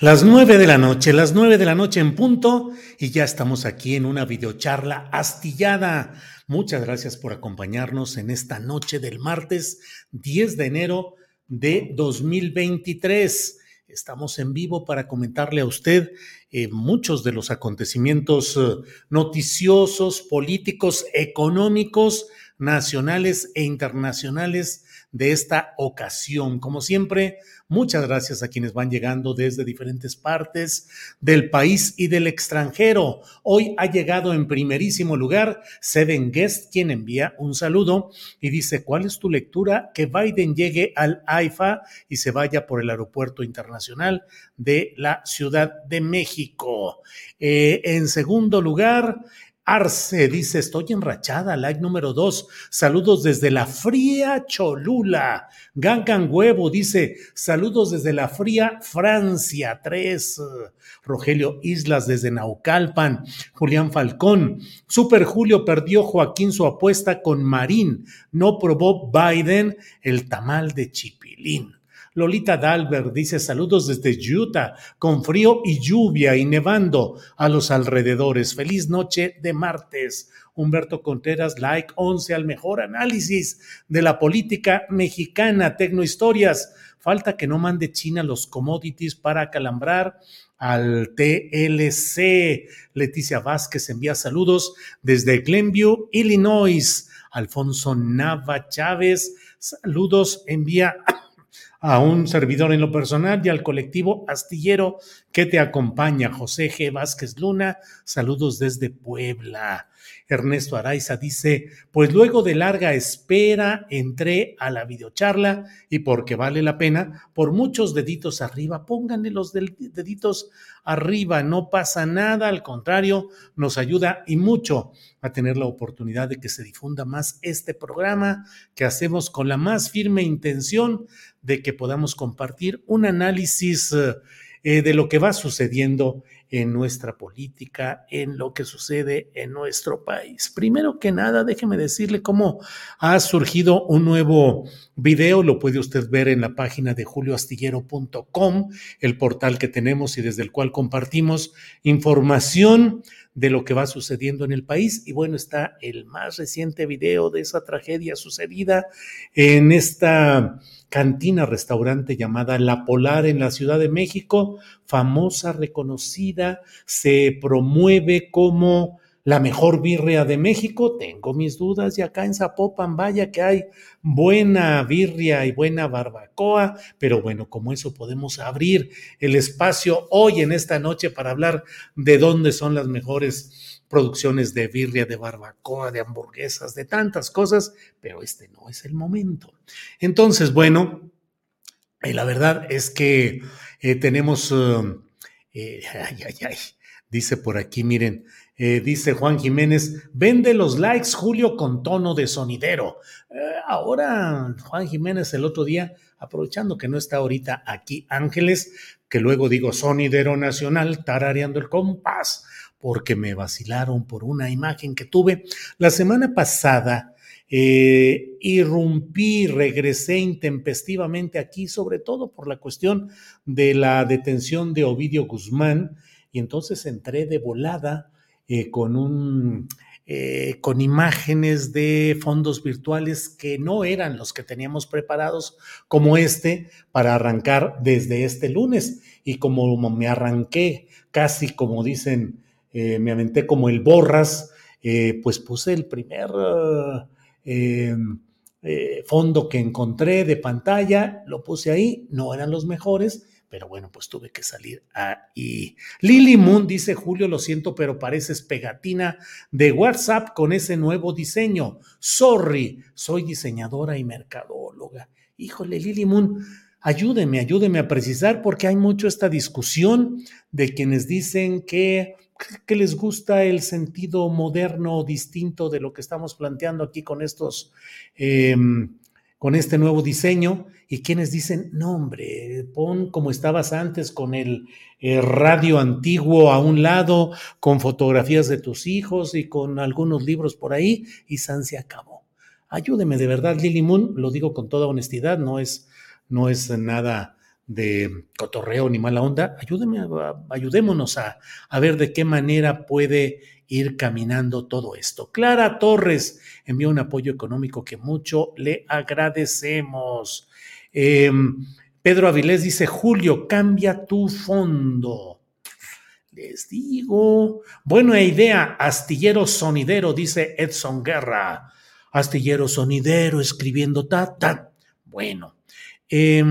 Las nueve de la noche, las nueve de la noche en punto, y ya estamos aquí en una videocharla astillada. Muchas gracias por acompañarnos en esta noche del martes 10 de enero de 2023. Estamos en vivo para comentarle a usted eh, muchos de los acontecimientos eh, noticiosos, políticos, económicos, nacionales e internacionales de esta ocasión. Como siempre, muchas gracias a quienes van llegando desde diferentes partes del país y del extranjero. Hoy ha llegado en primerísimo lugar Seven Guest, quien envía un saludo y dice, ¿cuál es tu lectura? Que Biden llegue al AIFA y se vaya por el aeropuerto internacional de la Ciudad de México. Eh, en segundo lugar, Arce dice, estoy enrachada, like número dos. Saludos desde la fría Cholula. Gangan Huevo dice, saludos desde la fría Francia, tres. Rogelio Islas desde Naucalpan. Julián Falcón. Super Julio perdió Joaquín su apuesta con Marín. No probó Biden el tamal de Chipilín. Lolita Dalbert dice saludos desde Utah, con frío y lluvia y nevando a los alrededores. Feliz noche de martes. Humberto Contreras, like 11 al mejor análisis de la política mexicana, Tecnohistorias. Falta que no mande China los commodities para calambrar al TLC. Leticia Vázquez envía saludos desde Glenview, Illinois. Alfonso Nava Chávez, saludos, envía a un servidor en lo personal y al colectivo astillero que te acompaña, José G. Vázquez Luna. Saludos desde Puebla. Ernesto Araiza dice, pues luego de larga espera entré a la videocharla y porque vale la pena, por muchos deditos arriba, pónganle los deditos arriba, no pasa nada, al contrario, nos ayuda y mucho a tener la oportunidad de que se difunda más este programa que hacemos con la más firme intención de que podamos compartir un análisis eh, de lo que va sucediendo en nuestra política, en lo que sucede en nuestro país. Primero que nada, déjeme decirle cómo ha surgido un nuevo video, lo puede usted ver en la página de julioastillero.com, el portal que tenemos y desde el cual compartimos información de lo que va sucediendo en el país. Y bueno, está el más reciente video de esa tragedia sucedida en esta cantina restaurante llamada La Polar en la Ciudad de México, famosa, reconocida, se promueve como la mejor birria de México. Tengo mis dudas y acá en Zapopan, vaya que hay buena birria y buena barbacoa, pero bueno, como eso podemos abrir el espacio hoy en esta noche para hablar de dónde son las mejores producciones de birria, de barbacoa, de hamburguesas, de tantas cosas, pero este no es el momento. Entonces, bueno, eh, la verdad es que eh, tenemos, um, eh, dice por aquí, miren, dice Juan Jiménez, vende los likes, Julio, con tono de sonidero. Ahora, Juan Jiménez, el otro día, aprovechando que no está ahorita aquí Ángeles, que luego digo sonidero nacional, tarareando el compás, porque me vacilaron por una imagen que tuve la semana pasada. eh, irrumpí, regresé intempestivamente aquí, sobre todo por la cuestión de la detención de Ovidio Guzmán, y entonces entré de volada eh, con un... Eh, con imágenes de fondos virtuales que no eran los que teníamos preparados como este para arrancar desde este lunes. Y como me arranqué casi como dicen, me aventé como el borras, pues puse el primer Em, eh, fondo que encontré de pantalla, lo puse ahí, no eran los mejores, pero bueno, pues tuve que salir ahí. Lily Moon dice, Julio, lo siento, pero pareces pegatina de WhatsApp con ese nuevo diseño. Sorry, soy diseñadora y mercadóloga. Híjole, Lily Moon, ayúdeme, ayúdeme a precisar porque hay mucho esta discusión de quienes dicen que que les gusta el sentido moderno distinto de lo que estamos planteando aquí con estos, em, con este nuevo diseño, y quienes dicen, no hombre, pon como estabas antes con el eh, radio antiguo a un lado, con fotografías de tus hijos y con algunos libros por ahí, y San se acabó. Ayúdeme de verdad, Lily Moon, lo digo con toda honestidad, no es, no es nada de cotorreo ni mala onda, ayúdeme, ayudémonos a, a, ver de qué manera puede ir caminando todo esto. Clara Torres envió un apoyo económico que mucho le agradecemos. Em, Pedro Avilés dice, Julio, cambia tu fondo. Les digo, buena idea, astillero sonidero, dice Edson Guerra. Astillero sonidero, escribiendo ta, ta. Bueno. Eh,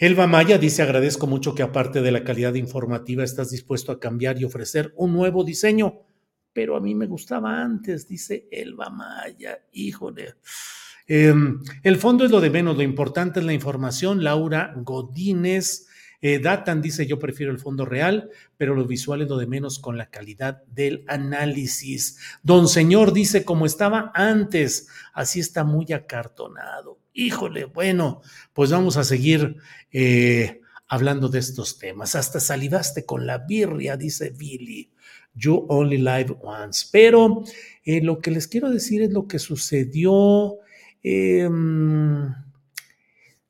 Elba Maya dice, agradezco mucho que aparte de la calidad informativa estás dispuesto a cambiar y ofrecer un nuevo diseño, pero a mí me gustaba antes, dice Elba Maya, híjole. Em, el fondo es lo de menos, lo importante es la información. Laura Godínez, eh, Datan dice, yo prefiero el fondo real, pero lo visual es lo de menos con la calidad del análisis. Don Señor dice, como estaba antes, así está muy acartonado. Híjole, bueno, pues vamos a seguir eh, hablando de estos temas. Hasta salivaste con la birria, dice Billy. You only live once. Pero eh, lo que les quiero decir es lo que sucedió. Eh,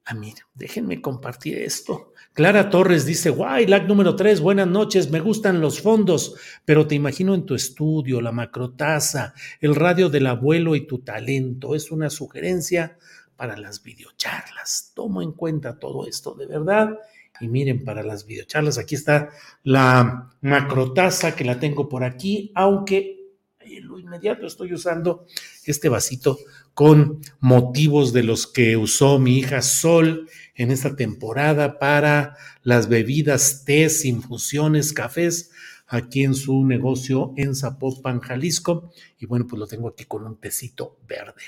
ah, mire, déjenme compartir esto. Clara Torres dice, guay, lag número 3, buenas noches, me gustan los fondos, pero te imagino en tu estudio, la macrotaza, el radio del abuelo y tu talento. Es una sugerencia para las videocharlas. Tomo en cuenta todo esto de verdad. Y miren, para las videocharlas, aquí está la macrotaza que la tengo por aquí, aunque en lo inmediato estoy usando este vasito con motivos de los que usó mi hija Sol en esta temporada para las bebidas, tés, infusiones, cafés aquí en su negocio en Zapopan, Jalisco. Y bueno, pues lo tengo aquí con un tecito verde.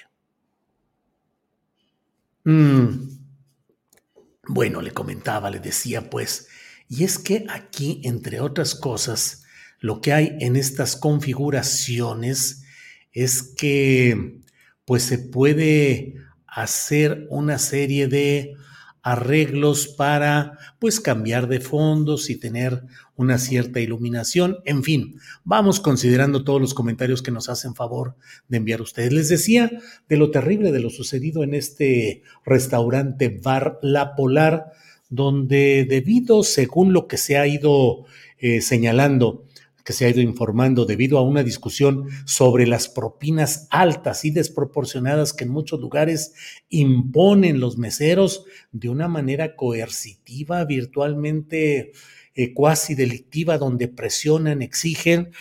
Mm. Bueno, le comentaba, le decía pues, y es que aquí, entre otras cosas, lo que hay en estas configuraciones es que pues se puede hacer una serie de arreglos para pues cambiar de fondos y tener una cierta iluminación. En fin, vamos considerando todos los comentarios que nos hacen favor de enviar ustedes. Les decía de lo terrible de lo sucedido en este restaurante Bar La Polar, donde debido, según lo que se ha ido eh, señalando, que se ha ido informando debido a una discusión sobre las propinas altas y desproporcionadas que en muchos lugares imponen los meseros de una manera coercitiva, virtualmente eh, cuasi delictiva, donde presionan, exigen.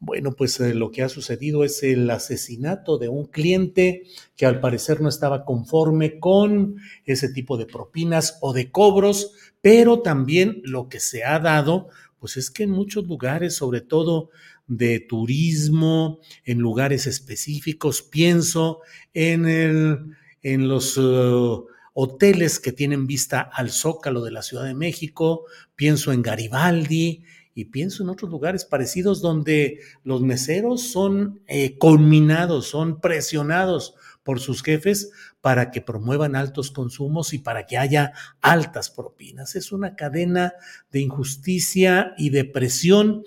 Bueno, pues eh, lo que ha sucedido es el asesinato de un cliente que al parecer no estaba conforme con ese tipo de propinas o de cobros, pero también lo que se ha dado pues es que en muchos lugares, sobre todo de turismo, en lugares específicos, pienso en, el, en los uh, hoteles que tienen vista al zócalo de la Ciudad de México, pienso en Garibaldi y pienso en otros lugares parecidos donde los meseros son eh, culminados, son presionados por sus jefes para que promuevan altos consumos y para que haya altas propinas. Es una cadena de injusticia y de presión,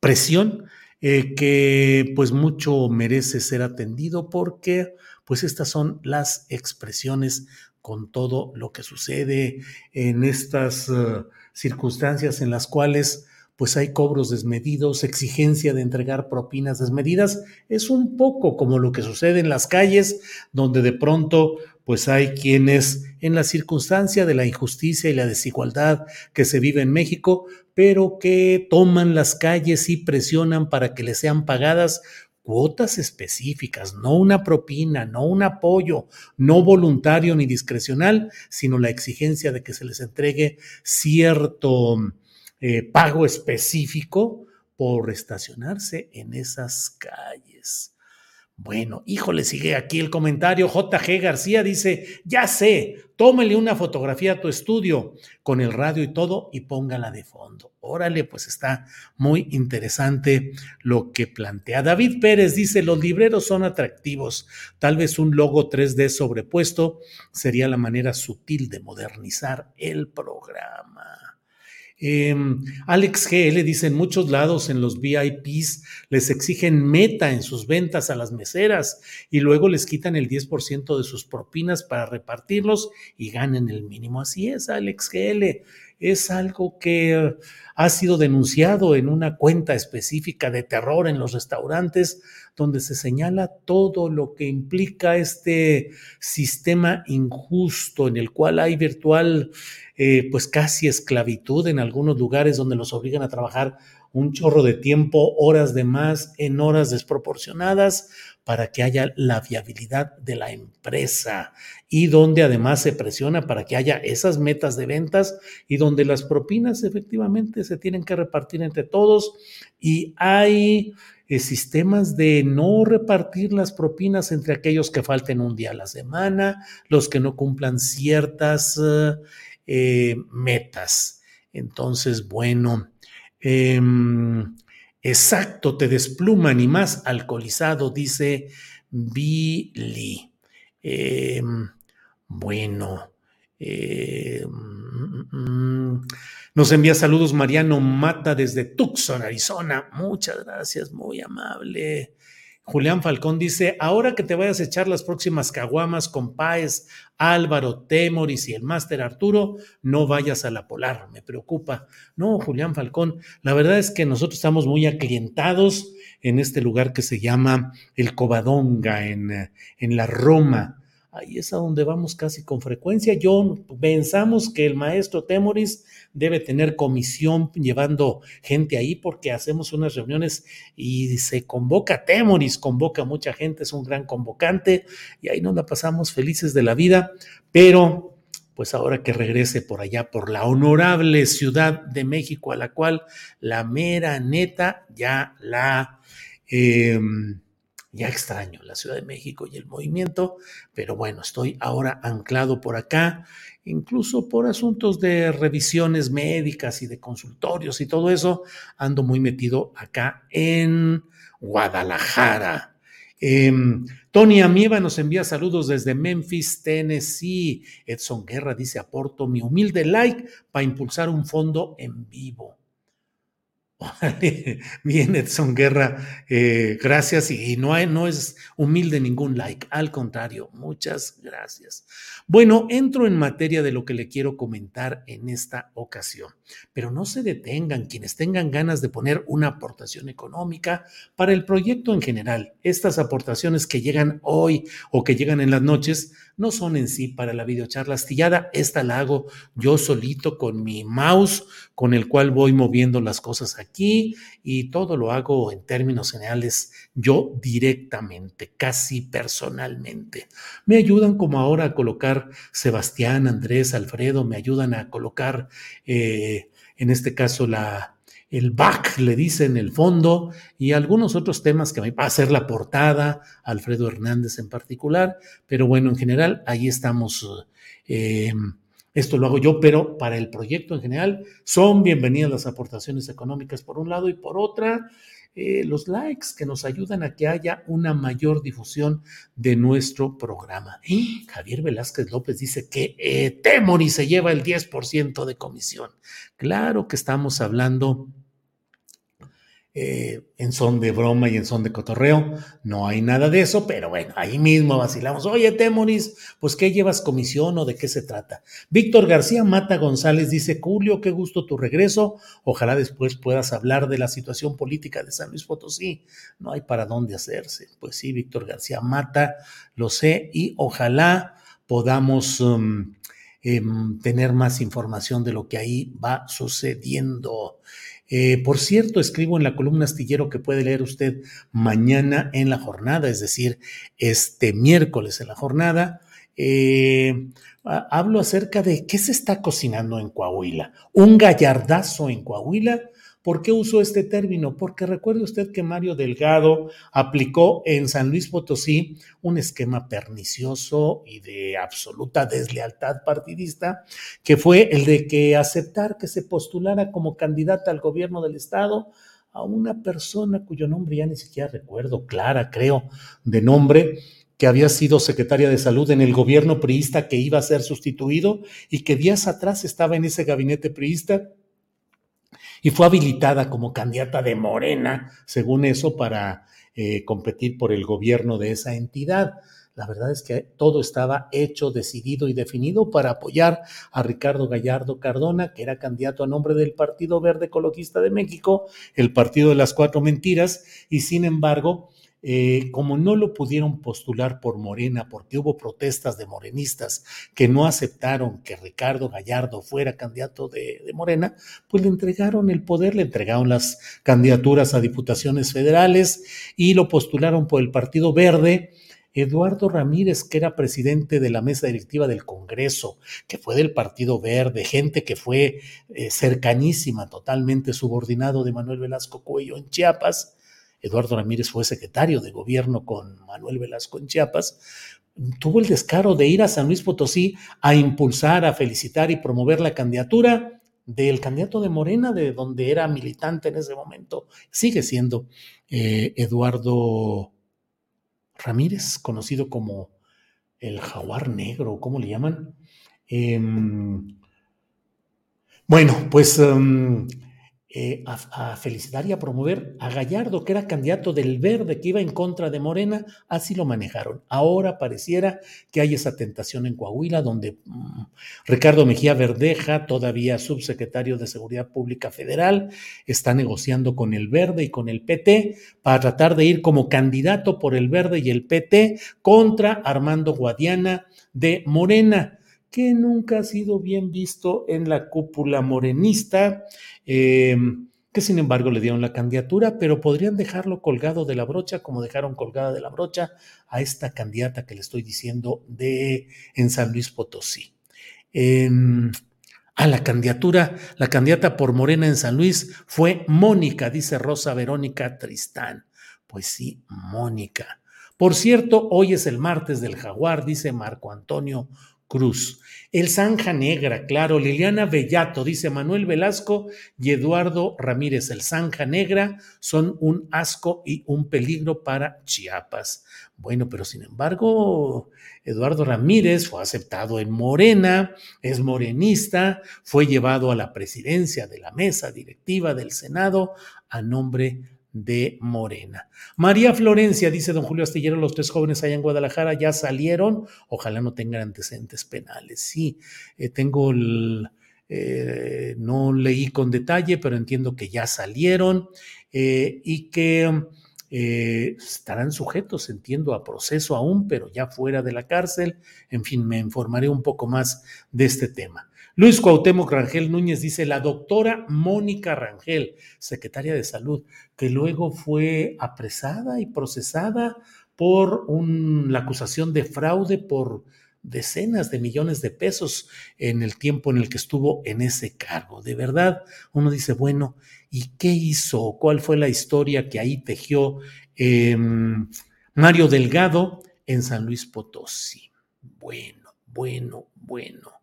presión eh, que pues mucho merece ser atendido porque pues estas son las expresiones con todo lo que sucede en estas uh, circunstancias en las cuales pues hay cobros desmedidos, exigencia de entregar propinas desmedidas. Es un poco como lo que sucede en las calles, donde de pronto pues hay quienes en la circunstancia de la injusticia y la desigualdad que se vive en México, pero que toman las calles y presionan para que les sean pagadas cuotas específicas, no una propina, no un apoyo, no voluntario ni discrecional, sino la exigencia de que se les entregue cierto eh, pago específico por estacionarse en esas calles. Bueno, híjole, sigue aquí el comentario. JG García dice, ya sé, tómele una fotografía a tu estudio con el radio y todo y póngala de fondo. Órale, pues está muy interesante lo que plantea. David Pérez dice, los libreros son atractivos. Tal vez un logo 3D sobrepuesto sería la manera sutil de modernizar el programa. Em, Alex GL dice, en muchos lados en los VIPs les exigen meta en sus ventas a las meseras y luego les quitan el 10% de sus propinas para repartirlos y ganen el mínimo. Así es, Alex GL. Es algo que ha sido denunciado en una cuenta específica de terror en los restaurantes, donde se señala todo lo que implica este sistema injusto en el cual hay virtual eh, pues casi esclavitud en algunos lugares donde los obligan a trabajar un chorro de tiempo, horas de más, en horas desproporcionadas, para que haya la viabilidad de la empresa y donde además se presiona para que haya esas metas de ventas y donde las propinas efectivamente se tienen que repartir entre todos y hay eh, sistemas de no repartir las propinas entre aquellos que falten un día a la semana, los que no cumplan ciertas... Eh, metas. Entonces, bueno, em, exacto, te despluman y más alcoholizado, dice Billy. Em, bueno, em, nos envía saludos Mariano Mata desde Tucson, Arizona. Muchas gracias, muy amable. Julián Falcón dice, ahora que te vayas a echar las próximas caguamas con Páez, Álvaro, Temoris y el máster Arturo, no vayas a la polar, me preocupa. No, Julián Falcón, la verdad es que nosotros estamos muy aclientados en este lugar que se llama el Covadonga, en, en la Roma, ahí es a donde vamos casi con frecuencia. Yo pensamos que el maestro Temoris debe tener comisión llevando gente ahí porque hacemos unas reuniones y se convoca Temoris, convoca mucha gente, es un gran convocante y ahí nos la pasamos felices de la vida, pero pues ahora que regrese por allá, por la honorable Ciudad de México, a la cual la mera neta ya la... Em, ya extraño la Ciudad de México y el movimiento, pero bueno, estoy ahora anclado por acá, incluso por asuntos de revisiones médicas y de consultorios y todo eso, ando muy metido acá en Guadalajara. Eh, Tony Amieva nos envía saludos desde Memphis, Tennessee. Edson Guerra dice, aporto mi humilde like para impulsar un fondo en vivo. Bien, Edson Guerra, eh, gracias y, no, hay, no es humilde ningún like, al contrario, muchas gracias. Bueno, entro en materia de lo que le quiero comentar en esta ocasión, pero no se detengan quienes tengan ganas de poner una aportación económica para el proyecto en general. Estas aportaciones que llegan hoy o que llegan en las noches no son en sí para la videocharla astillada, esta la hago yo solito con mi mouse, con el cual voy moviendo las cosas aquí y todo lo hago en términos generales yo directamente, casi personalmente. Me ayudan como ahora a colocar Sebastián, Andrés, Alfredo, me ayudan a colocar, eh, en este caso, la, el back, le dicen, el fondo, y algunos otros temas que va a hacer la portada, Alfredo Hernández en particular, pero bueno, en general, ahí estamos. Eh, esto lo hago yo, pero para el proyecto en general son bienvenidas las aportaciones económicas por un lado y por otra, eh, los likes que nos ayudan a que haya una mayor difusión de nuestro programa. Javier Velázquez López dice que eh, Temori se lleva el 10% de comisión. Claro que estamos hablando eh, en son de broma y en son de cotorreo. No hay nada de eso, pero bueno, ahí mismo vacilamos. Oye, Temoris, pues ¿qué llevas comisión o de qué se trata? Víctor García Mata González dice, Julio, qué gusto tu regreso. Ojalá después puedas hablar de la situación política de San Luis Potosí. No hay para dónde hacerse. Pues sí, Víctor García Mata, lo sé, y ojalá podamos... Um, em, tener más información de lo que ahí va sucediendo. Eh, por cierto, escribo en la columna astillero que puede leer usted mañana en la jornada, es decir, este miércoles en la jornada. Eh, hablo acerca de qué se está cocinando en Coahuila. Un gallardazo en Coahuila ¿Por qué uso este término? Porque recuerde usted que Mario Delgado aplicó en San Luis Potosí un esquema pernicioso y de absoluta deslealtad partidista, que fue el de que aceptar que se postulara como candidata al gobierno del estado a una persona cuyo nombre ya ni siquiera recuerdo, Clara creo, de nombre, que había sido secretaria de salud en el gobierno priista que iba a ser sustituido y que días atrás estaba en ese gabinete priista y fue habilitada como candidata de Morena, según eso, para eh, competir por el gobierno de esa entidad. La verdad es que todo estaba hecho, decidido y definido para apoyar a Ricardo Gallardo Cardona, que era candidato a nombre del Partido Verde Ecologista de México, el Partido de las Cuatro Mentiras, y sin embargo, eh, como no lo pudieron postular por Morena, porque hubo protestas de morenistas que no aceptaron que Ricardo Gallardo fuera candidato de, Morena, pues le entregaron el poder, le entregaron las candidaturas a diputaciones federales y lo postularon por el Partido Verde. Eduardo Ramírez, que era presidente de la mesa directiva del Congreso, que fue del Partido Verde, gente que fue eh, cercanísima, totalmente subordinado de Manuel Velasco Cuello en Chiapas, Eduardo Ramírez fue secretario de gobierno con Manuel Velasco en Chiapas, tuvo el descaro de ir a San Luis Potosí a impulsar, a felicitar y promover la candidatura del candidato de Morena, de donde era militante en ese momento, sigue siendo eh, Eduardo Ramírez, conocido como el jaguar negro, ¿cómo le llaman? Em, bueno, pues em, eh, a, felicitar y a promover a Gallardo, que era candidato del Verde, que iba en contra de Morena, así lo manejaron. Ahora pareciera que hay esa tentación en Coahuila, donde mm, Ricardo Mejía Verdeja, todavía subsecretario de Seguridad Pública Federal, está negociando con el Verde y con el PT para tratar de ir como candidato por el Verde y el PT contra Armando Guadiana de Morena que nunca ha sido bien visto en la cúpula morenista, eh, que sin embargo le dieron la candidatura, pero podrían dejarlo colgado de la brocha, como dejaron colgada de la brocha a esta candidata que le estoy diciendo de en San Luis Potosí. Em, a la candidatura, la candidata por Morena en San Luis fue Mónica, dice Rosa Verónica Tristán. Pues sí, Mónica. Por cierto, hoy es el martes del jaguar, dice Marco Antonio Cruz. El Zanja Negra, claro, Liliana Bellato, dice Manuel Velasco y Eduardo Ramírez. El Zanja Negra son un asco y un peligro para Chiapas. Bueno, pero sin embargo, Eduardo Ramírez fue aceptado en Morena, es morenista, fue llevado a la presidencia de la mesa directiva del Senado a nombre de Morena. María Florencia, dice don Julio Astillero, los tres jóvenes allá en Guadalajara ya salieron, ojalá no tengan antecedentes penales. Sí, eh, tengo el, eh, no leí con detalle, pero entiendo que ya salieron eh, y que estarán sujetos, entiendo, a proceso aún, pero ya fuera de la cárcel. En fin, me informaré un poco más de este tema. Luis Cuauhtémoc Rangel Núñez dice, la doctora Mónica Rangel, secretaria de Salud, que luego fue apresada y procesada por la acusación de fraude por decenas de millones de pesos en el tiempo en el que estuvo en ese cargo. De verdad, uno dice, bueno, ¿y qué hizo? ¿Cuál fue la historia que ahí tejió em, Mario Delgado en San Luis Potosí? Bueno, bueno, bueno.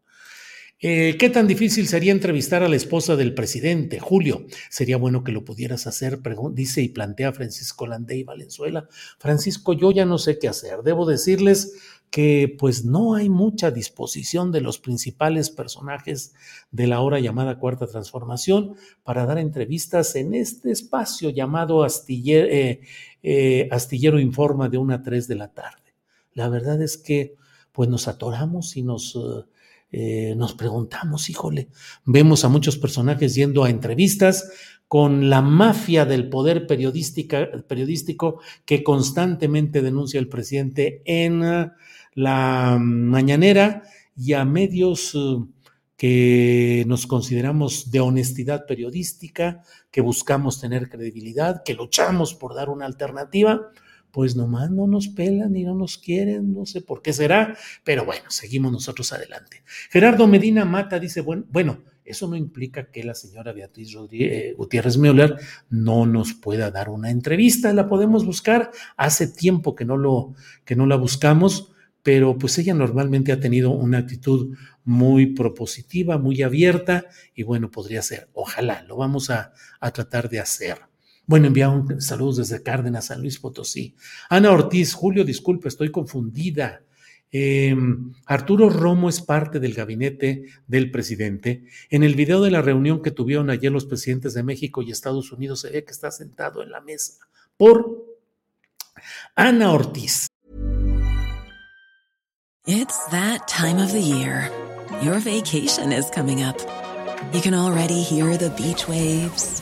Eh, ¿Qué tan difícil sería entrevistar a la esposa del presidente, Julio? Sería bueno que lo pudieras hacer, dice y plantea Francisco Landey Valenzuela. Francisco, yo ya no sé qué hacer. Debo decirles que pues no hay mucha disposición de los principales personajes de la hora llamada Cuarta Transformación para dar entrevistas en este espacio llamado Astillero, eh, eh, Astillero Informa de una a 3 de la tarde. La verdad es que pues nos atoramos y nos... Eh, nos preguntamos, híjole, vemos a muchos personajes yendo a entrevistas con la mafia del poder periodístico que constantemente denuncia el presidente en eh, la mañanera y a medios eh, que nos consideramos de honestidad periodística, que buscamos tener credibilidad, que luchamos por dar una alternativa, pues nomás no nos pelan y no nos quieren, no sé por qué será, pero bueno, seguimos nosotros adelante. Gerardo Medina Mata dice, bueno, bueno eso no implica que la señora Beatriz eh, Gutiérrez Müller no nos pueda dar una entrevista, la podemos buscar, hace tiempo que no, lo, que no la buscamos, pero pues ella normalmente ha tenido una actitud muy propositiva, muy abierta y bueno, podría ser, ojalá, lo vamos a, a tratar de hacer. Bueno, envía un saludo desde Cárdenas, San Luis Potosí. Ana Ortiz, Julio, disculpe, estoy confundida. Em, Arturo Romo es parte del gabinete del presidente. En el video de la reunión que tuvieron ayer los presidentes de México y Estados Unidos se ve que está sentado en la mesa por Ana Ortiz. It's that time of the year. Your vacation is coming up. You can already hear the beach waves,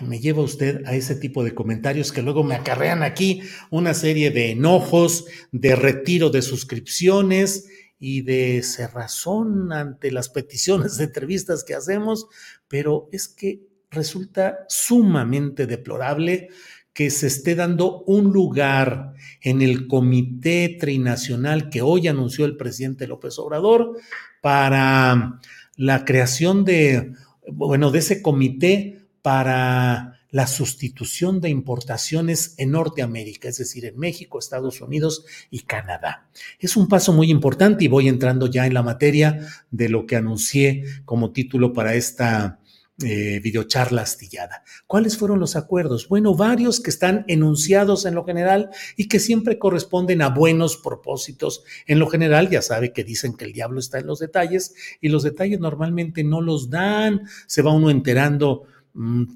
Me lleva usted a ese tipo de comentarios que luego me acarrean aquí una serie de enojos, de retiro de suscripciones y de cerrazón ante las peticiones de entrevistas que hacemos, pero es que resulta sumamente deplorable que se esté dando un lugar en el comité trinacional que hoy anunció el presidente López Obrador para la creación de, bueno, de ese comité para la sustitución de importaciones en Norteamérica, es decir, en México, Estados Unidos y Canadá. Es un paso muy importante y voy entrando ya en la materia de lo que anuncié como título para esta eh, videocharla astillada. ¿Cuáles fueron los acuerdos? Bueno, varios que están enunciados en lo general y que siempre corresponden a buenos propósitos. En lo general, ya sabe que dicen que el diablo está en los detalles y los detalles normalmente no los dan, se va uno enterando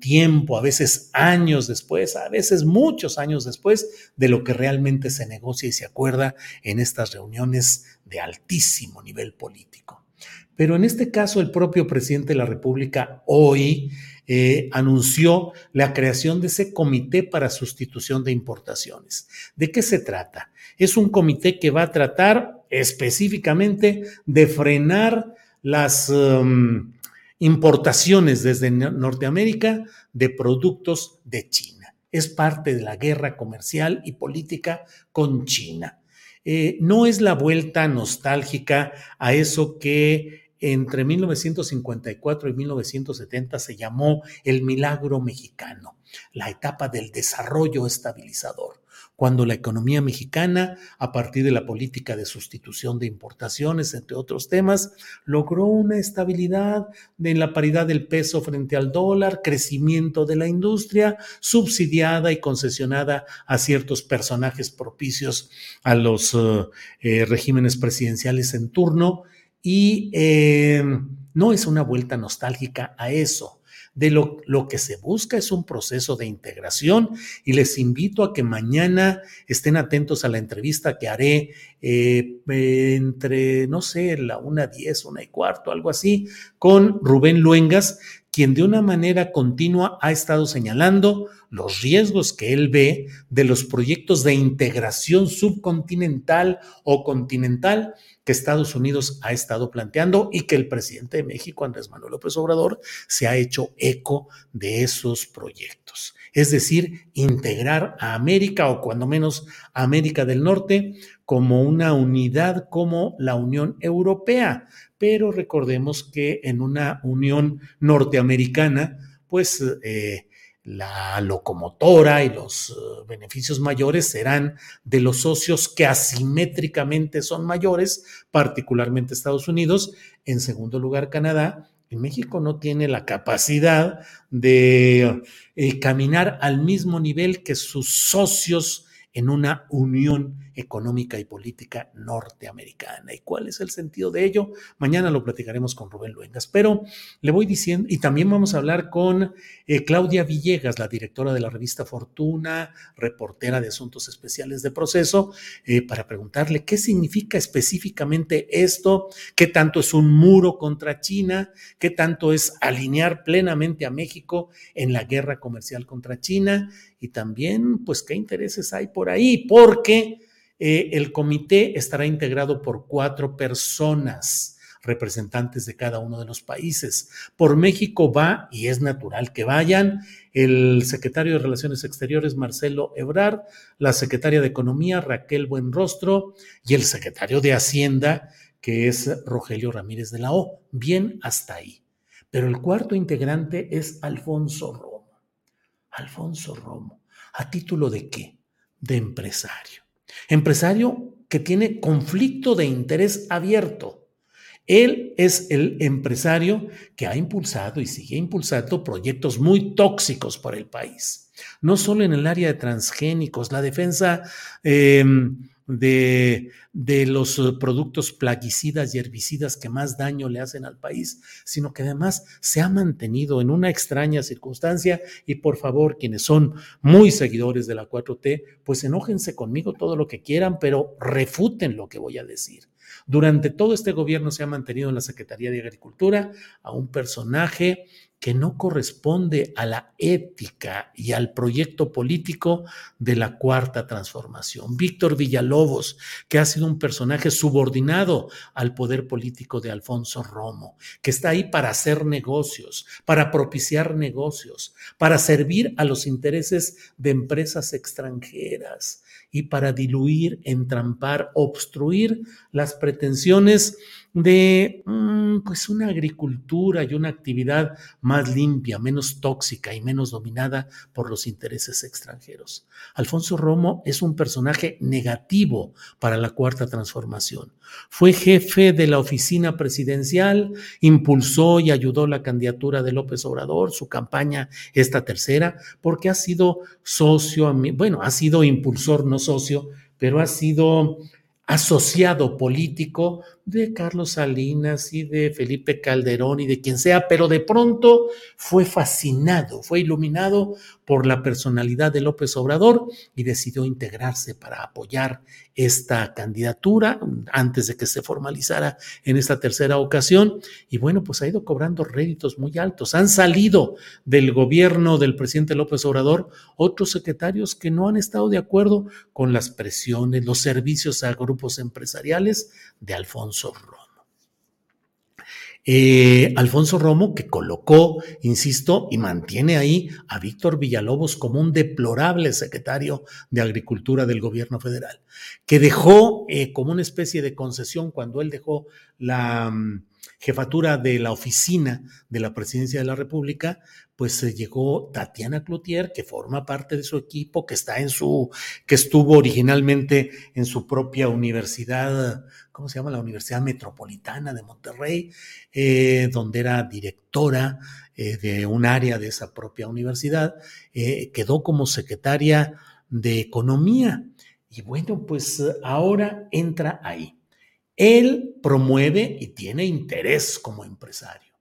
tiempo, a veces años después, a veces muchos años después de lo que realmente se negocia y se acuerda en estas reuniones de altísimo nivel político. Pero en este caso, el propio presidente de la República hoy eh, anunció la creación de ese comité para sustitución de importaciones. ¿De qué se trata? Es un comité que va a tratar específicamente de frenar las... Um, importaciones desde Norteamérica de productos de China. Es parte de la guerra comercial y política con China. Eh, no es la vuelta nostálgica a eso que entre 1954 y 1970 se llamó el milagro mexicano, la etapa del desarrollo estabilizador cuando la economía mexicana, a partir de la política de sustitución de importaciones, entre otros temas, logró una estabilidad en la paridad del peso frente al dólar, crecimiento de la industria, subsidiada y concesionada a ciertos personajes propicios a los eh, eh, regímenes presidenciales en turno. Y eh, no es una vuelta nostálgica a eso de lo, lo, que se busca es un proceso de integración y les invito a que mañana estén atentos a la entrevista que haré eh, entre, no sé, la una diez, una y cuarto, algo así, con Rubén Luengas, quien de una manera continua ha estado señalando los riesgos que él ve de los proyectos de integración subcontinental o continental que Estados Unidos ha estado planteando y que el presidente de México, Andrés Manuel López Obrador, se ha hecho eco de esos proyectos. Es decir, integrar a América o cuando menos a América del Norte como una unidad como la Unión Europea, pero recordemos que en una unión norteamericana, pues eh, la locomotora y los eh, beneficios mayores serán de los socios que asimétricamente son mayores, particularmente Estados Unidos, en segundo lugar Canadá, y México no tiene la capacidad de eh, caminar al mismo nivel que sus socios en una unión económica y política norteamericana. ¿Y cuál es el sentido de ello? Mañana lo platicaremos con Rubén Luengas, pero le voy diciendo, y también vamos a hablar con eh, Claudia Villegas, la directora de la revista Fortuna, reportera de Asuntos Especiales de Proceso, eh, para preguntarle qué significa específicamente esto, qué tanto es un muro contra China, qué tanto es alinear plenamente a México en la guerra comercial contra China y también, pues, qué intereses hay por ahí, porque eh, el comité estará integrado por cuatro personas representantes de cada uno de los países. Por México va, y es natural que vayan, el secretario de Relaciones Exteriores, Marcelo Ebrard, la secretaria de Economía, Raquel Buenrostro, y el secretario de Hacienda, que es Rogelio Ramírez de la O. Bien hasta ahí. Pero el cuarto integrante es Alfonso Romo. Alfonso Romo. ¿A título de qué? De empresario. Empresario que tiene conflicto de interés abierto. Él es el empresario que ha impulsado y sigue impulsando proyectos muy tóxicos para el país. No solo en el área de transgénicos, la defensa eh, de, de, los productos plaguicidas y herbicidas que más daño le hacen al país, sino que además se ha mantenido en una extraña circunstancia y por favor, quienes son muy seguidores de la 4T, pues enójense conmigo todo lo que quieran, pero refuten lo que voy a decir. Durante todo este gobierno se ha mantenido en la Secretaría de Agricultura a un personaje que no corresponde a la ética y al proyecto político de la cuarta transformación. Víctor Villalobos, que ha sido un personaje subordinado al poder político de Alfonso Romo, que está ahí para hacer negocios, para propiciar negocios, para servir a los intereses de empresas extranjeras y para diluir, entrampar, obstruir las pretensiones de mm, pues una agricultura y una actividad más limpia, menos tóxica y menos dominada por los intereses extranjeros. Alfonso Romo es un personaje negativo para la cuarta transformación. Fue jefe de la oficina presidencial, impulsó y ayudó la candidatura de López Obrador, su campaña esta tercera, porque ha sido socio, bueno, ha sido impulsor, no socio, pero ha sido asociado político de Carlos Salinas y de Felipe Calderón y de quien sea, pero de pronto fue fascinado, fue iluminado por la personalidad de López Obrador y decidió integrarse para apoyar esta candidatura antes de que se formalizara en esta tercera ocasión. Y bueno, pues ha ido cobrando réditos muy altos. Han salido del gobierno del presidente López Obrador otros secretarios que no han estado de acuerdo con las presiones, los servicios a grupos empresariales de Alfonso Romo. Eh, Alfonso Romo, que colocó, insisto, y mantiene ahí a Víctor Villalobos como un deplorable secretario de Agricultura del gobierno federal, que dejó eh, como una especie de concesión cuando él dejó la mm, jefatura de la oficina de la presidencia de la República, pues se llegó Tatiana Cloutier, que forma parte de su equipo, que está en su, que estuvo originalmente en su propia universidad, ¿cómo se llama? La Universidad Metropolitana de Monterrey, eh, donde era directora eh, de un área de esa propia universidad, eh, quedó como secretaria de Economía. Y bueno, pues ahora entra ahí. Él promueve y tiene interés como empresario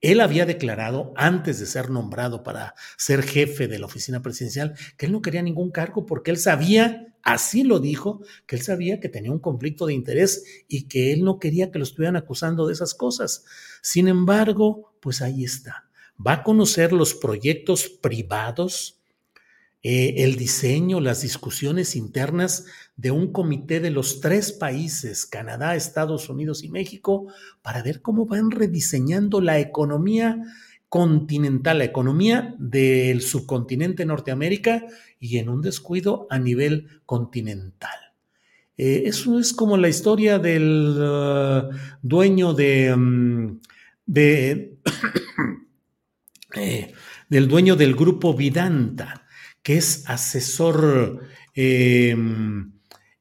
Él había declarado antes de ser nombrado para ser jefe de la oficina presidencial que él no quería ningún cargo porque él sabía, así lo dijo, que él sabía que tenía un conflicto de interés y que él no quería que lo estuvieran acusando de esas cosas. Sin embargo, pues ahí está. Va a conocer los proyectos privados eh, el diseño, las discusiones internas de un comité de los tres países, Canadá, Estados Unidos y México, para ver cómo van rediseñando la economía continental, la economía del subcontinente Norteamérica y en un descuido a nivel continental. Eh, eso es como la historia del uh, dueño de, de eh, del dueño del grupo Vidanta que es asesor em,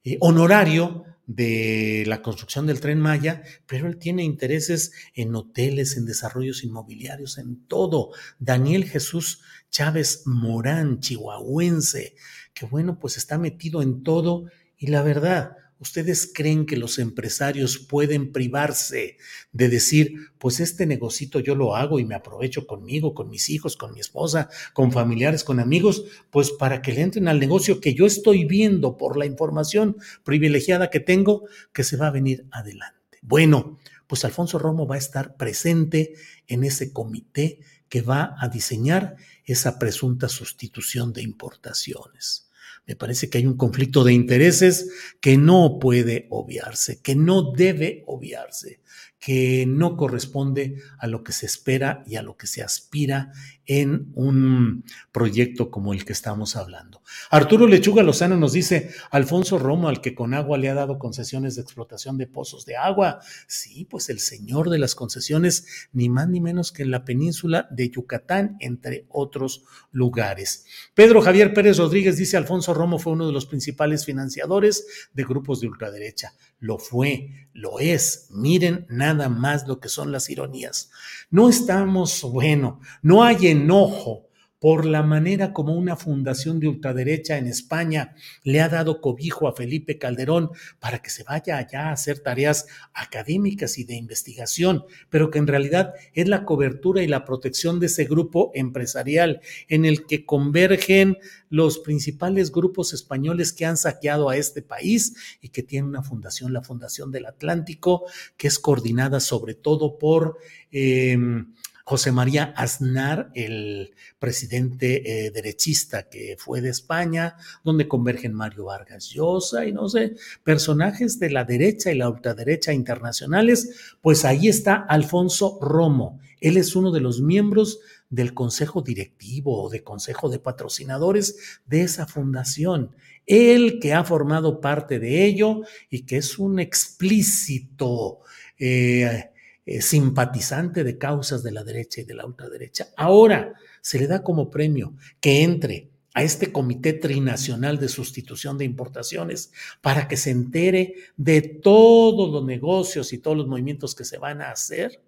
eh, honorario de la construcción del tren Maya, pero él tiene intereses en hoteles, en desarrollos inmobiliarios, en todo. Daniel Jesús Chávez Morán, chihuahuense, que bueno, pues está metido en todo y la verdad, ¿Ustedes creen que los empresarios pueden privarse de decir, pues este negocito yo lo hago y me aprovecho conmigo, con mis hijos, con mi esposa, con familiares, con amigos, pues para que le entren al negocio que yo estoy viendo por la información privilegiada que tengo, que se va a venir adelante? Bueno, pues Alfonso Romo va a estar presente en ese comité que va a diseñar esa presunta sustitución de importaciones. Me parece que hay un conflicto de intereses que no puede obviarse, que no debe obviarse que no corresponde a lo que se espera y a lo que se aspira en un proyecto como el que estamos hablando. Arturo Lechuga Lozano nos dice, Alfonso Romo, al que con agua le ha dado concesiones de explotación de pozos de agua. Sí, pues el señor de las concesiones, ni más ni menos que en la península de Yucatán, entre otros lugares. Pedro Javier Pérez Rodríguez dice, Alfonso Romo fue uno de los principales financiadores de grupos de ultraderecha. Lo fue, lo es. Miren nada más lo que son las ironías. No estamos, bueno, no hay enojo por la manera como una fundación de ultraderecha en España le ha dado cobijo a Felipe Calderón para que se vaya allá a hacer tareas académicas y de investigación, pero que en realidad es la cobertura y la protección de ese grupo empresarial en el que convergen los principales grupos españoles que han saqueado a este país y que tienen una fundación, la Fundación del Atlántico, que es coordinada sobre todo por... Em, José María Aznar, el presidente eh, derechista que fue de España, donde convergen Mario Vargas Llosa y no sé, personajes de la derecha y la ultraderecha internacionales, pues ahí está Alfonso Romo. Él es uno de los miembros del consejo directivo o de consejo de patrocinadores de esa fundación. Él que ha formado parte de ello y que es un explícito eh, eh, simpatizante de causas de la derecha y de la ultraderecha. Ahora se le da como premio que entre a este comité trinacional de sustitución de importaciones para que se entere de todos los negocios y todos los movimientos que se van a hacer.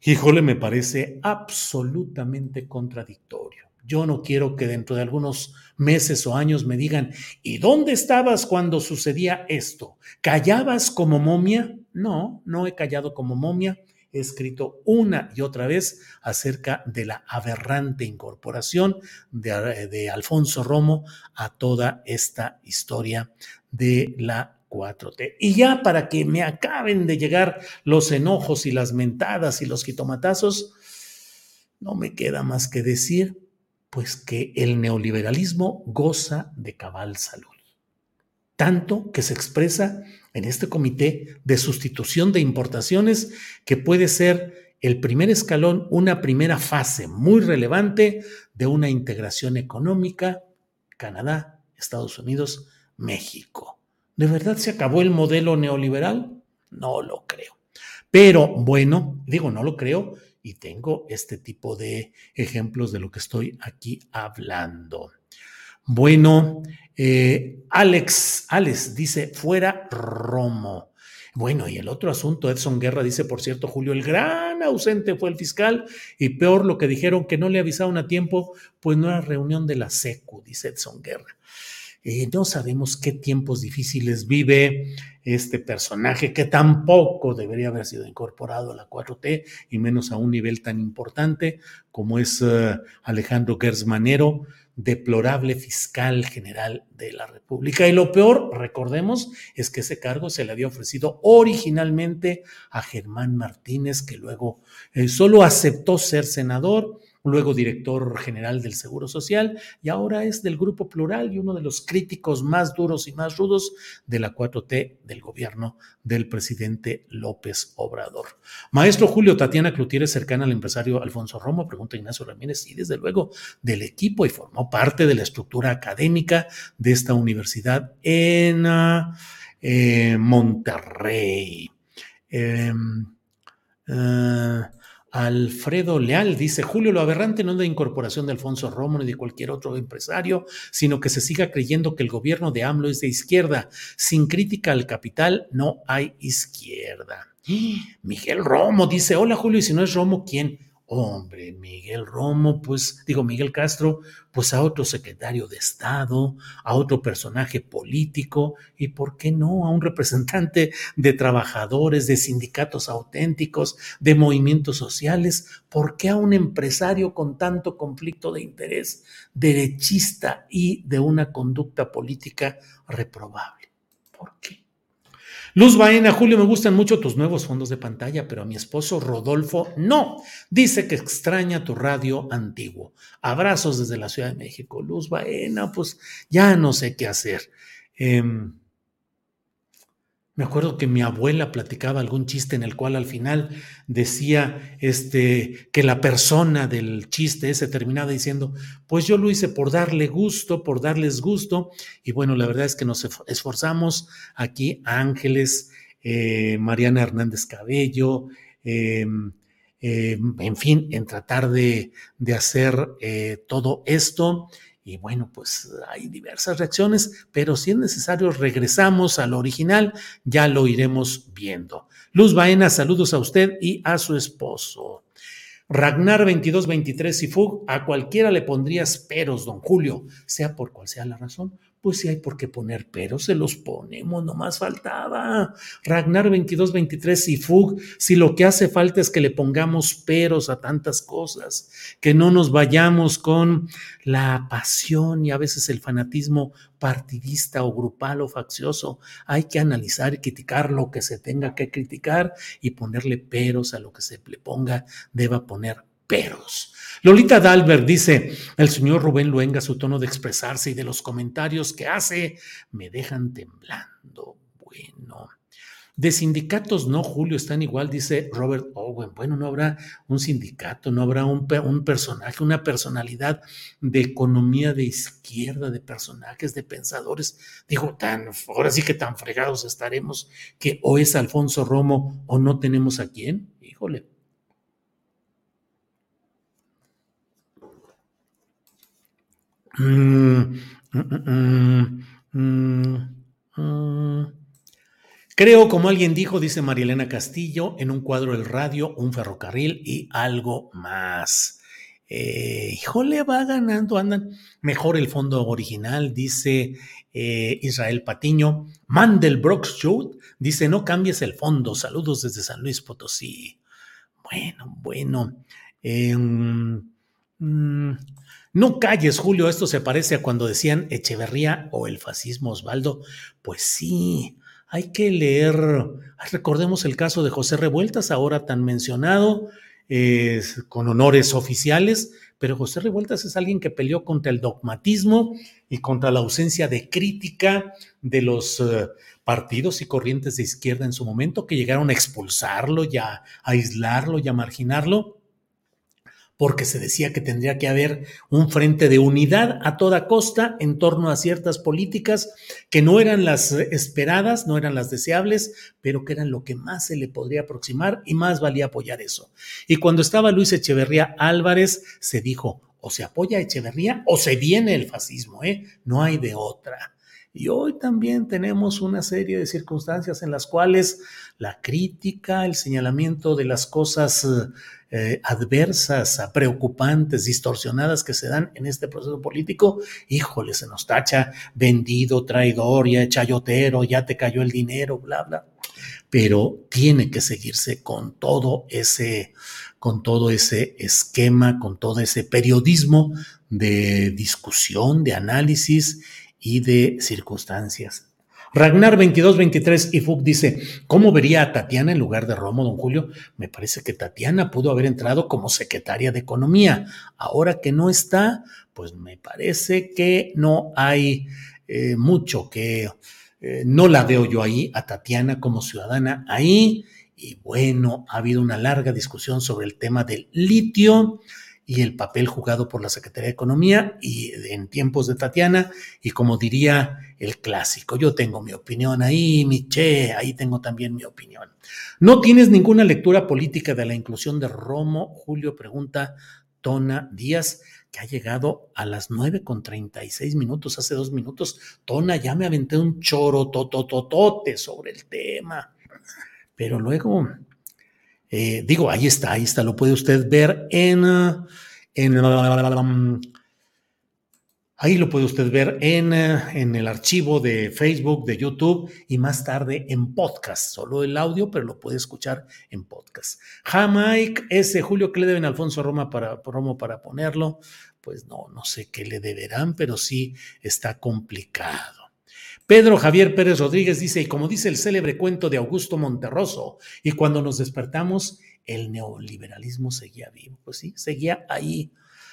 Híjole, me parece absolutamente contradictorio. Yo no quiero que dentro de algunos meses o años me digan, ¿y dónde estabas cuando sucedía esto? ¿Callabas como momia? No, no he callado como momia. He escrito una y otra vez acerca de la aberrante incorporación de, Alfonso Romo a toda esta historia de la 4T. Y ya para que me acaben de llegar los enojos y las mentadas y los jitomatazos, no me queda más que decir pues que el neoliberalismo goza de cabal salud. Tanto que se expresa en este comité de sustitución de importaciones que puede ser el primer escalón, una primera fase muy relevante de una integración económica Canadá, Estados Unidos, México. ¿De verdad se acabó el modelo neoliberal? No lo creo. Pero bueno, digo, no lo creo y tengo este tipo de ejemplos de lo que estoy aquí hablando. Bueno, eh, Alex, Alex dice, fuera Romo. Bueno, y el otro asunto, Edson Guerra dice, por cierto, Julio, el gran ausente fue el fiscal y peor lo que dijeron que no le avisaron a tiempo, pues no era reunión de la SECU, dice Edson Guerra. Eh, no sabemos qué tiempos difíciles vive este personaje que tampoco debería haber sido incorporado a la 4T y menos a un nivel tan importante como es uh, Alejandro Gersmanero, deplorable fiscal general de la República. Y lo peor, recordemos, es que ese cargo se le había ofrecido originalmente a Germán Martínez, que luego eh, solo aceptó ser senador luego director general del Seguro Social y ahora es del Grupo Plural y uno de los críticos más duros y más rudos de la 4T del gobierno del presidente López Obrador. Maestro Julio Tatiana Cloutier es cercana al empresario Alfonso Romo, pregunta Ignacio Ramírez, y desde luego del equipo y formó parte de la estructura académica de esta universidad en uh, Monterrey. Eh, Alfredo Leal dice, Julio, lo aberrante no es la incorporación de Alfonso Romo ni de cualquier otro empresario, sino que se siga creyendo que el gobierno de AMLO es de izquierda. Sin crítica al capital no hay izquierda. Miguel Romo dice, hola Julio, y si no es Romo, ¿quién? Hombre, Miguel Romo, pues digo Miguel Castro, pues a otro secretario de Estado, a otro personaje político y, ¿por qué no?, a un representante de trabajadores, de sindicatos auténticos, de movimientos sociales. ¿Por qué a un empresario con tanto conflicto de interés, derechista y de una conducta política reprobable? ¿Por qué? Luz Baena, Julio, me gustan mucho tus nuevos fondos de pantalla, pero a mi esposo Rodolfo no. Dice que extraña tu radio antiguo. Abrazos desde la Ciudad de México. Luz Baena, pues ya no sé qué hacer. Eh, me acuerdo que mi abuela platicaba algún chiste en el cual al final decía este, que la persona del chiste ese terminaba diciendo, pues yo lo hice por darle gusto, por darles gusto. Y bueno, la verdad es que nos esforzamos aquí, Ángeles, eh, Mariana Hernández Cabello, eh, eh, en fin, en tratar de, de hacer eh, todo esto. Y bueno, pues hay diversas reacciones, pero si es necesario regresamos al original, ya lo iremos viendo. Luz Baena, saludos a usted y a su esposo. Ragnar 2223 y Fug, a cualquiera le pondrías peros, don Julio, sea por cual sea la razón pues si hay por qué poner pero, se los ponemos, no más faltaba. Ragnar 2223 y Fug, si lo que hace falta es que le pongamos peros a tantas cosas, que no nos vayamos con la pasión y a veces el fanatismo partidista o grupal o faccioso. Hay que analizar y criticar lo que se tenga que criticar y ponerle peros a lo que se le ponga, deba poner peros. Lolita Dalbert dice, el señor Rubén Luenga, su tono de expresarse y de los comentarios que hace, me dejan temblando. Bueno. De sindicatos no, Julio, están igual, dice Robert Owen. Bueno, no habrá un sindicato, no habrá un, un, personaje, una personalidad de economía de izquierda, de personajes, de pensadores. Digo, tan, ahora sí que tan fregados estaremos que o es Alfonso Romo o no tenemos a quién. Híjole. Mm, mm, mm, Creo, como alguien dijo, dice Marielena Castillo, en un cuadro del radio, un ferrocarril y algo más. Eh, híjole, va ganando, andan mejor el fondo original, dice eh, Israel Patiño. Mandelbrook Shoot dice, no cambies el fondo. Saludos desde San Luis Potosí. Bueno, bueno. Eh, no calles, Julio, esto se parece a cuando decían Echeverría o el fascismo Osvaldo. Pues sí, hay que leer. Recordemos el caso de José Revueltas, ahora tan mencionado, eh, con honores oficiales, pero José Revueltas es alguien que peleó contra el dogmatismo y contra la ausencia de crítica de los uh, partidos y corrientes de izquierda en su momento, que llegaron a expulsarlo a aislarlo y a marginarlo porque se decía que tendría que haber un frente de unidad a toda costa en torno a ciertas políticas que no eran las esperadas, no eran las deseables, pero que eran lo que más se le podría aproximar y más valía apoyar eso. Y cuando estaba Luis Echeverría Álvarez, se dijo, o se apoya Echeverría o se viene el fascismo, ¿eh? No hay de otra. Y hoy también tenemos una serie de circunstancias en las cuales la crítica, el señalamiento de las cosas eh, adversas, preocupantes, distorsionadas que se dan en este proceso político, híjole, se nos tacha vendido, traidor, ya chayotero, ya te cayó el dinero, bla, bla. Pero tiene que seguirse con todo ese, con todo ese esquema, con todo ese periodismo de discusión, de análisis y de circunstancias. Ragnar 2223 y Fug dice, ¿cómo vería a Tatiana en lugar de Romo, don Julio? Me parece que Tatiana pudo haber entrado como secretaria de Economía. Ahora que no está, pues me parece que no hay eh, mucho que... Eh, no la veo yo ahí, a Tatiana como ciudadana ahí. Y bueno, ha habido una larga discusión sobre el tema del litio y el papel jugado por la Secretaría de Economía y en tiempos de Tatiana y como diría el clásico, yo tengo mi opinión ahí, mi che, ahí tengo también mi opinión. ¿No tienes ninguna lectura política de la inclusión de Romo? Julio pregunta Tona Díaz, que ha llegado a las 9 con 36 minutos, hace dos minutos. Tona, ya me aventé un choro totototote sobre el tema. Pero luego eh, digo, ahí está, ahí está, lo puede usted ver en, en ahí lo puede usted ver en, en, el archivo de Facebook, de YouTube y más tarde en podcast, solo el audio, pero lo puede escuchar en podcast. Jamaic, ese Julio, ¿qué le deben a Alfonso Roma para, Romo para ponerlo? Pues no, no sé qué le deberán, pero sí está complicado. Pedro Javier Pérez Rodríguez dice, y como dice el célebre cuento de Augusto Monterroso, y cuando nos despertamos, el neoliberalismo seguía vivo. Pues sí, seguía ahí.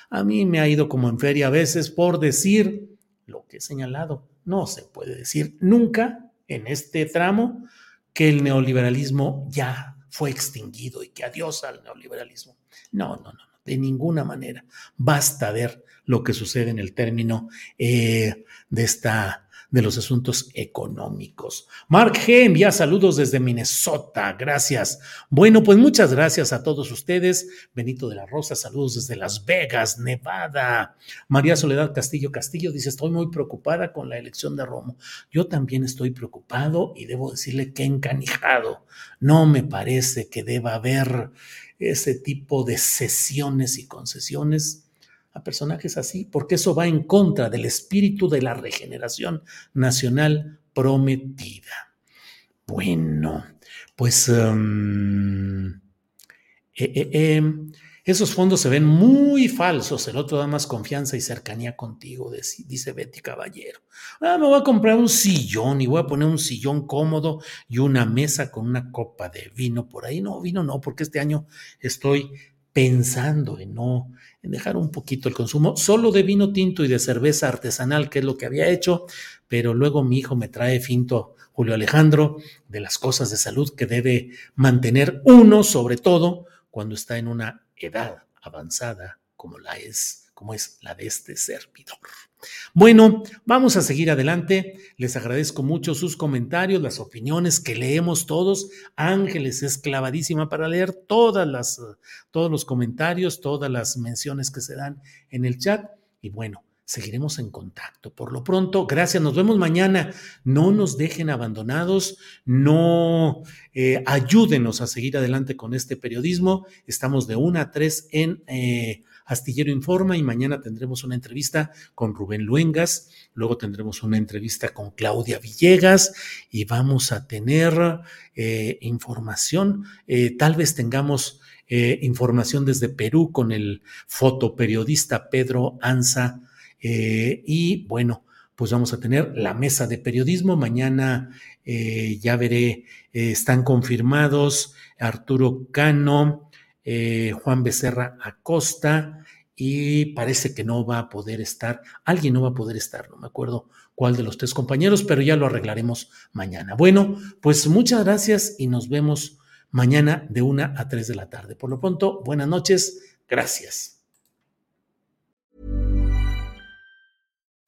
A mí me ha ido como en feria a veces por decir lo que he señalado. No se puede decir nunca en este tramo que el neoliberalismo ya fue extinguido y que adiós al neoliberalismo. No, no, no, de ninguna manera. Basta ver lo que sucede en el término eh, de esta de los asuntos económicos. Mark G. envía saludos desde Minnesota. Gracias. Bueno, pues muchas gracias a todos ustedes. Benito de la Rosa, saludos desde Las Vegas, Nevada. María Soledad Castillo Castillo dice, estoy muy preocupada con la elección de Romo. Yo también estoy preocupado y debo decirle que encanijado. No me parece que deba haber ese tipo de sesiones y concesiones a personajes así, porque eso va en contra del espíritu de la regeneración nacional prometida. Bueno, pues em, eh, eh, em, esos fondos se ven muy falsos. El otro da más confianza y cercanía contigo, dice Betty Caballero. Ah, me voy a comprar un sillón y voy a poner un sillón cómodo y una mesa con una copa de vino por ahí. No, vino no, porque este año estoy pensando en no en dejar un poquito el consumo solo de vino tinto y de cerveza artesanal, que es lo que había hecho, pero luego mi hijo me trae finto Julio Alejandro de las cosas de salud que debe mantener uno, sobre todo cuando está en una edad avanzada como la es, como es la de este servidor. Bueno, vamos a seguir adelante. Les agradezco mucho sus comentarios, las opiniones que leemos todos. Ángeles es clavadísima para leer todas las, todos los comentarios, todas las menciones que se dan en el chat. Y bueno, seguiremos en contacto. Por lo pronto, gracias, nos vemos mañana. No nos dejen abandonados, no eh, ayúdenos a seguir adelante con este periodismo. Estamos de una a tres en eh, Astillero Informa y mañana tendremos una entrevista con Rubén Luengas, luego tendremos una entrevista con Claudia Villegas y vamos a tener eh, información, eh, tal vez tengamos eh, información desde Perú con el fotoperiodista Pedro Anza y bueno, pues vamos a tener la mesa de periodismo. Mañana ya veré, están confirmados Arturo Cano, eh, Juan Becerra Acosta, y parece que no va a poder estar, alguien no va a poder estar, no me acuerdo cuál de los tres compañeros, pero ya lo arreglaremos mañana. Bueno, pues muchas gracias y nos vemos mañana de una a tres de la tarde. Por lo pronto, buenas noches, gracias.